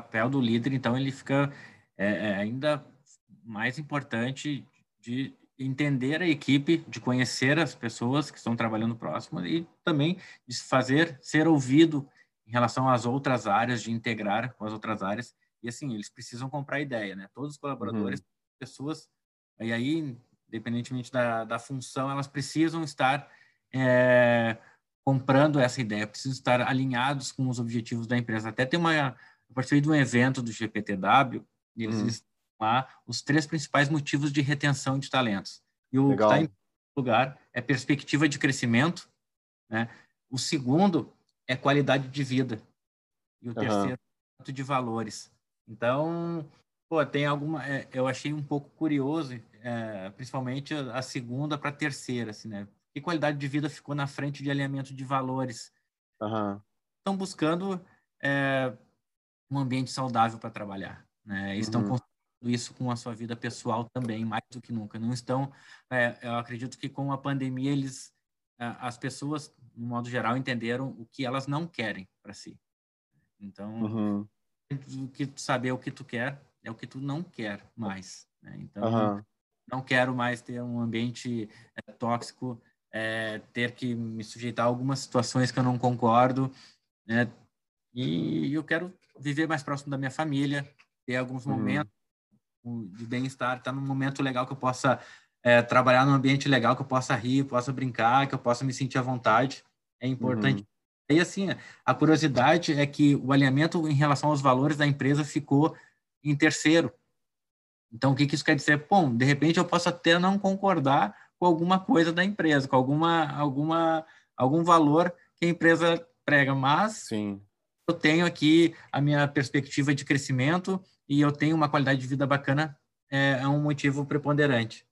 papel do líder, então, ele fica é, é, ainda mais importante de entender a equipe, de conhecer as pessoas que estão trabalhando próximo e também de fazer ser ouvido em relação às outras áreas, de integrar com as outras áreas. E assim, eles precisam comprar ideia, né? Todos os colaboradores, uhum. pessoas, e aí, independentemente da, da função, elas precisam estar é, comprando essa ideia, precisam estar alinhados com os objetivos da empresa. Até tem uma, eu participei de um evento do GPTW, e eles uhum lá os três principais motivos de retenção de talentos. E o Legal. que está em lugar é perspectiva de crescimento, né? O segundo é qualidade de vida. E o uhum. terceiro é de valores. Então, pô, tem alguma. É, eu achei um pouco curioso, é, principalmente a, a segunda para a terceira, assim, né? Que qualidade de vida ficou na frente de alinhamento de valores. Uhum. Estão buscando é, um ambiente saudável para trabalhar. Né? Estão uhum isso com a sua vida pessoal também, mais do que nunca. Não estão, é, eu acredito que com a pandemia eles, as pessoas, no modo geral, entenderam o que elas não querem para si. Então, uhum. o que saber o que tu quer é o que tu não quer mais. Né? Então, uhum. não quero mais ter um ambiente é, tóxico, é, ter que me sujeitar a algumas situações que eu não concordo, né? E eu quero viver mais próximo da minha família, ter alguns uhum. momentos de bem-estar, estar tá num momento legal que eu possa é, trabalhar num ambiente legal, que eu possa rir, possa brincar, que eu possa me sentir à vontade. É importante. Uhum. E assim, a curiosidade é que o alinhamento em relação aos valores da empresa ficou em terceiro. Então, o que, que isso quer dizer? Bom, de repente eu posso até não concordar com alguma coisa da empresa, com alguma, alguma, algum valor que a empresa prega, mas Sim. Eu tenho aqui a minha perspectiva de crescimento, e eu tenho uma qualidade de vida bacana, é, é um motivo preponderante.